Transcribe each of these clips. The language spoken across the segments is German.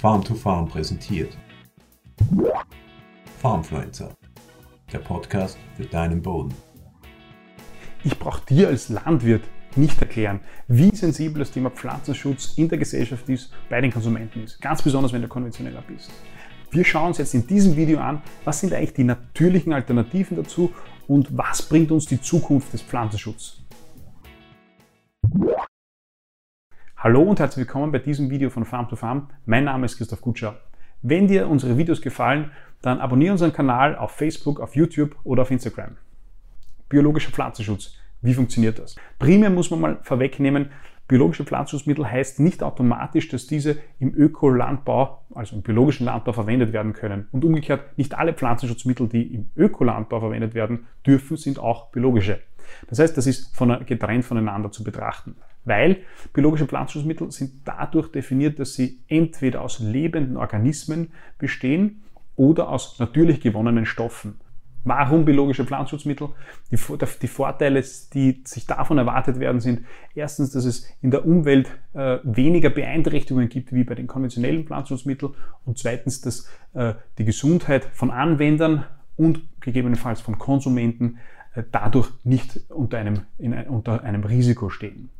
Farm to Farm präsentiert. Farmfluencer, der Podcast für deinen Boden. Ich brauche dir als Landwirt nicht erklären, wie sensibel das Thema Pflanzenschutz in der Gesellschaft ist, bei den Konsumenten ist. Ganz besonders, wenn du konventioneller bist. Wir schauen uns jetzt in diesem Video an, was sind eigentlich die natürlichen Alternativen dazu und was bringt uns die Zukunft des Pflanzenschutzes. Hallo und herzlich willkommen bei diesem Video von Farm to Farm. Mein Name ist Christoph Kutscher. Wenn dir unsere Videos gefallen, dann abonniere unseren Kanal auf Facebook, auf YouTube oder auf Instagram. Biologischer Pflanzenschutz. Wie funktioniert das? Primär muss man mal vorwegnehmen, biologische Pflanzenschutzmittel heißt nicht automatisch, dass diese im Ökolandbau, also im biologischen Landbau verwendet werden können. Und umgekehrt, nicht alle Pflanzenschutzmittel, die im Ökolandbau verwendet werden dürfen, sind auch biologische. Das heißt, das ist von, getrennt voneinander zu betrachten. Weil biologische Pflanzenschutzmittel sind dadurch definiert, dass sie entweder aus lebenden Organismen bestehen oder aus natürlich gewonnenen Stoffen. Warum biologische Pflanzenschutzmittel? Die, die, Vorteile, die sich davon erwartet werden, sind erstens, dass es in der Umwelt äh, weniger Beeinträchtigungen gibt wie bei den konventionellen Pflanzenschutzmitteln und zweitens, dass äh, die Gesundheit von Anwendern und gegebenenfalls von Konsumenten dadurch nicht unter einem, in, unter einem Risiko stehen.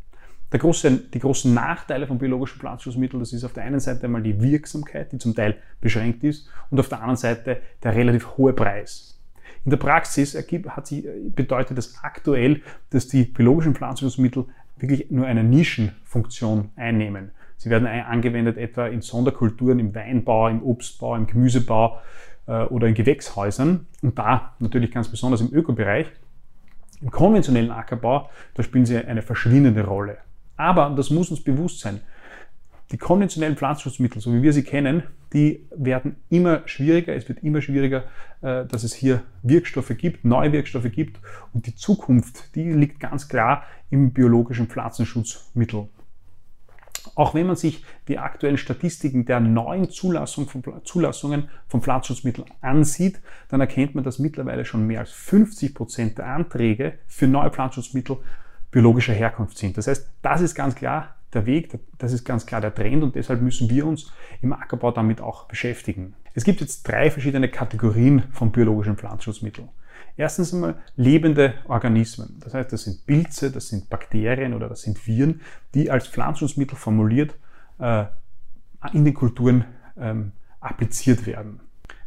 Der große, die großen Nachteile von biologischen Pflanzenschutzmitteln, das ist auf der einen Seite einmal die Wirksamkeit, die zum Teil beschränkt ist, und auf der anderen Seite der relativ hohe Preis. In der Praxis hat sich, bedeutet das aktuell, dass die biologischen Pflanzenschutzmittel wirklich nur eine Nischenfunktion einnehmen. Sie werden angewendet etwa in Sonderkulturen, im Weinbau, im Obstbau, im Gemüsebau äh, oder in Gewächshäusern und da natürlich ganz besonders im Ökobereich. Im konventionellen Ackerbau, da spielen sie eine verschwindende Rolle. Aber, und das muss uns bewusst sein, die konventionellen Pflanzenschutzmittel, so wie wir sie kennen, die werden immer schwieriger. Es wird immer schwieriger, äh, dass es hier Wirkstoffe gibt, neue Wirkstoffe gibt. Und die Zukunft, die liegt ganz klar im biologischen Pflanzenschutzmittel. Auch wenn man sich die aktuellen Statistiken der neuen Zulassung von, Zulassungen von Pflanzenschutzmitteln ansieht, dann erkennt man, dass mittlerweile schon mehr als 50 Prozent der Anträge für neue Pflanzenschutzmittel biologischer Herkunft sind. Das heißt, das ist ganz klar der Weg, das ist ganz klar der Trend und deshalb müssen wir uns im Ackerbau damit auch beschäftigen. Es gibt jetzt drei verschiedene Kategorien von biologischen Pflanzenschutzmitteln. Erstens einmal lebende Organismen. Das heißt, das sind Pilze, das sind Bakterien oder das sind Viren, die als Pflanzenschutzmittel formuliert äh, in den Kulturen ähm, appliziert werden.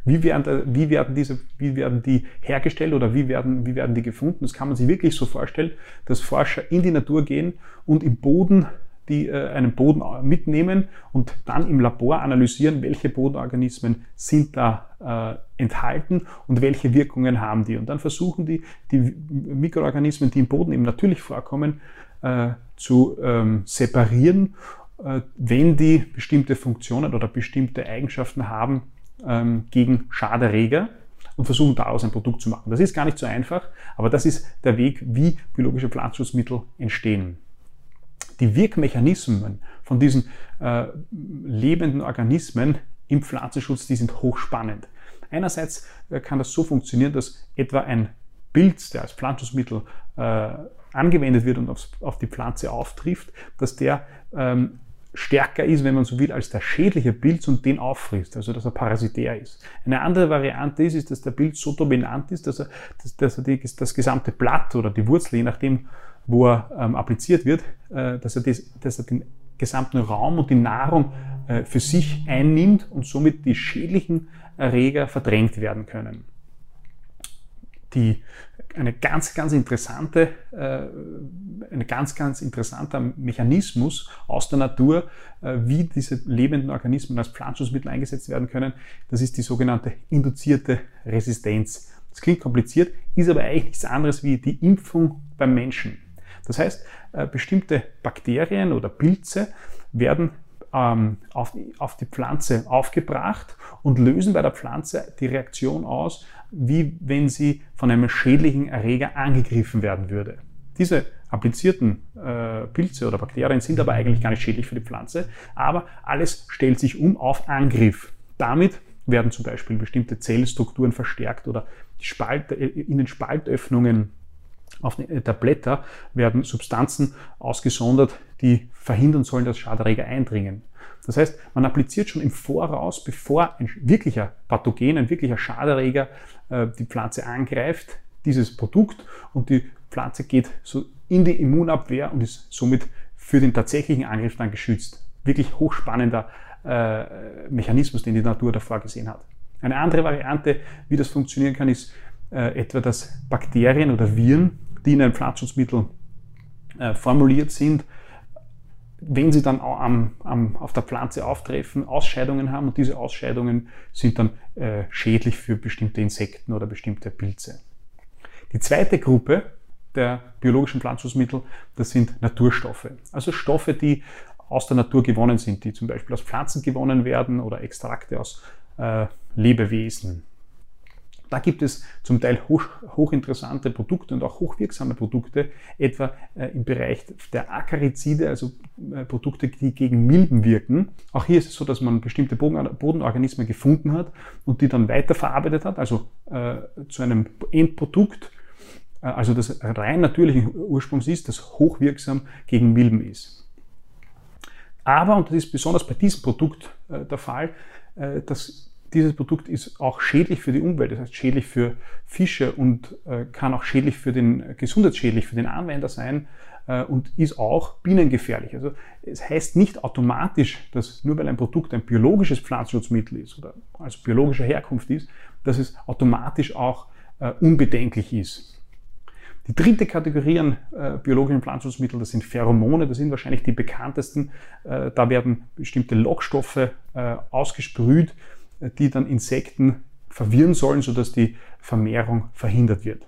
Wie werden, wie werden diese, wie werden die hergestellt oder wie werden, wie werden die gefunden? Das kann man sich wirklich so vorstellen, dass Forscher in die Natur gehen und im Boden die äh, einen Boden mitnehmen und dann im Labor analysieren, welche Bodenorganismen sind da äh, enthalten und welche Wirkungen haben die. Und dann versuchen die, die Mikroorganismen, die im Boden eben natürlich vorkommen, äh, zu ähm, separieren, äh, wenn die bestimmte Funktionen oder bestimmte Eigenschaften haben ähm, gegen Schaderreger und versuchen daraus ein Produkt zu machen. Das ist gar nicht so einfach, aber das ist der Weg, wie biologische Pflanzenschutzmittel entstehen die Wirkmechanismen von diesen äh, lebenden Organismen im Pflanzenschutz, die sind hochspannend. Einerseits äh, kann das so funktionieren, dass etwa ein Pilz, der als Pflanzenschutzmittel äh, angewendet wird und aufs, auf die Pflanze auftrifft, dass der ähm, stärker ist, wenn man so will, als der schädliche Pilz und den auffrisst, also dass er parasitär ist. Eine andere Variante ist, ist dass der Pilz so dominant ist, dass er, dass, dass er die, das gesamte Blatt oder die Wurzel, je nachdem, wo er ähm, appliziert wird, äh, dass, er das, dass er den gesamten Raum und die Nahrung äh, für sich einnimmt und somit die schädlichen Erreger verdrängt werden können. Die, eine ganz, ganz interessante, äh, ein ganz, ganz interessanter Mechanismus aus der Natur, äh, wie diese lebenden Organismen als Pflanzenschutzmittel eingesetzt werden können, das ist die sogenannte induzierte Resistenz. Das klingt kompliziert, ist aber eigentlich nichts anderes wie die Impfung beim Menschen. Das heißt, äh, bestimmte Bakterien oder Pilze werden ähm, auf, auf die Pflanze aufgebracht und lösen bei der Pflanze die Reaktion aus, wie wenn sie von einem schädlichen Erreger angegriffen werden würde. Diese applizierten äh, Pilze oder Bakterien sind aber eigentlich gar nicht schädlich für die Pflanze, aber alles stellt sich um auf Angriff. Damit werden zum Beispiel bestimmte Zellstrukturen verstärkt oder die Spalt, äh, in den Spaltöffnungen auf der Blätter werden Substanzen ausgesondert, die verhindern sollen, dass Schaderreger eindringen. Das heißt, man appliziert schon im Voraus, bevor ein wirklicher Pathogen, ein wirklicher Schaderreger äh, die Pflanze angreift, dieses Produkt und die Pflanze geht so in die Immunabwehr und ist somit für den tatsächlichen Angriff dann geschützt. Wirklich hochspannender äh, Mechanismus, den die Natur davor gesehen hat. Eine andere Variante, wie das funktionieren kann, ist äh, etwa, dass Bakterien oder Viren, die in einem Pflanzenschutzmittel äh, formuliert sind, wenn sie dann am, am, auf der Pflanze auftreffen, Ausscheidungen haben und diese Ausscheidungen sind dann äh, schädlich für bestimmte Insekten oder bestimmte Pilze. Die zweite Gruppe der biologischen Pflanzenschutzmittel, das sind Naturstoffe. Also Stoffe, die aus der Natur gewonnen sind, die zum Beispiel aus Pflanzen gewonnen werden oder Extrakte aus äh, Lebewesen. Da gibt es zum Teil hoch, hochinteressante Produkte und auch hochwirksame Produkte, etwa äh, im Bereich der Akarizide, also äh, Produkte, die gegen Milben wirken. Auch hier ist es so, dass man bestimmte Bodenorganismen gefunden hat und die dann weiterverarbeitet hat, also äh, zu einem Endprodukt, äh, also das rein natürlichen Ursprungs ist, das hochwirksam gegen Milben ist. Aber, und das ist besonders bei diesem Produkt äh, der Fall, äh, dass dieses Produkt ist auch schädlich für die Umwelt, das heißt schädlich für Fische und äh, kann auch schädlich für den, äh, gesundheitsschädlich für den Anwender sein äh, und ist auch bienengefährlich. Also es heißt nicht automatisch, dass nur weil ein Produkt ein biologisches Pflanzenschutzmittel ist oder also biologischer Herkunft ist, dass es automatisch auch äh, unbedenklich ist. Die dritte Kategorie an äh, biologischen Pflanzenschutzmitteln, das sind Pheromone, das sind wahrscheinlich die bekanntesten. Äh, da werden bestimmte Lockstoffe äh, ausgesprüht, die dann Insekten verwirren sollen, sodass die Vermehrung verhindert wird.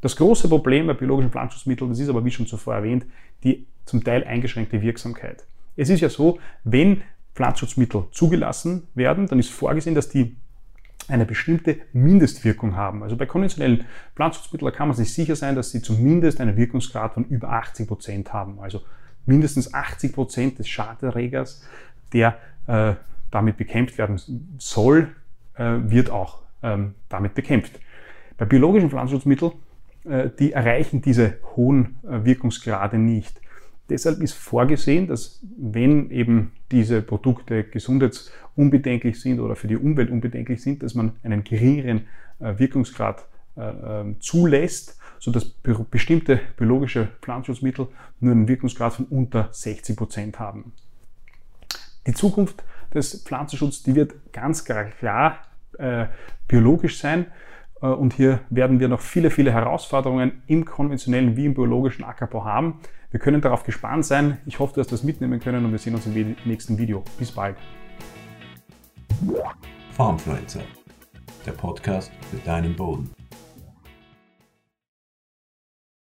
Das große Problem bei biologischen Pflanzenschutzmitteln, das ist aber wie schon zuvor erwähnt, die zum Teil eingeschränkte Wirksamkeit. Es ist ja so, wenn Pflanzenschutzmittel zugelassen werden, dann ist vorgesehen, dass die eine bestimmte Mindestwirkung haben. Also bei konventionellen Pflanzenschutzmitteln kann man sich sicher sein, dass sie zumindest einen Wirkungsgrad von über 80 Prozent haben. Also mindestens 80 Prozent des Schaderregers, der äh, damit bekämpft werden soll, äh, wird auch ähm, damit bekämpft. Bei biologischen Pflanzenschutzmitteln, äh, die erreichen diese hohen äh, Wirkungsgrade nicht. Deshalb ist vorgesehen, dass wenn eben diese Produkte gesundheitsunbedenklich sind oder für die Umwelt unbedenklich sind, dass man einen geringeren äh, Wirkungsgrad äh, ähm, zulässt, sodass bestimmte biologische Pflanzenschutzmittel nur einen Wirkungsgrad von unter 60 Prozent haben. Die Zukunft des Pflanzenschutzes, die wird ganz klar äh, biologisch sein. Äh, und hier werden wir noch viele, viele Herausforderungen im konventionellen wie im biologischen Ackerbau haben. Wir können darauf gespannt sein. Ich hoffe, du hast das mitnehmen können und wir sehen uns im nächsten Video. Bis bald. Farmfluencer, der Podcast für deinen Boden.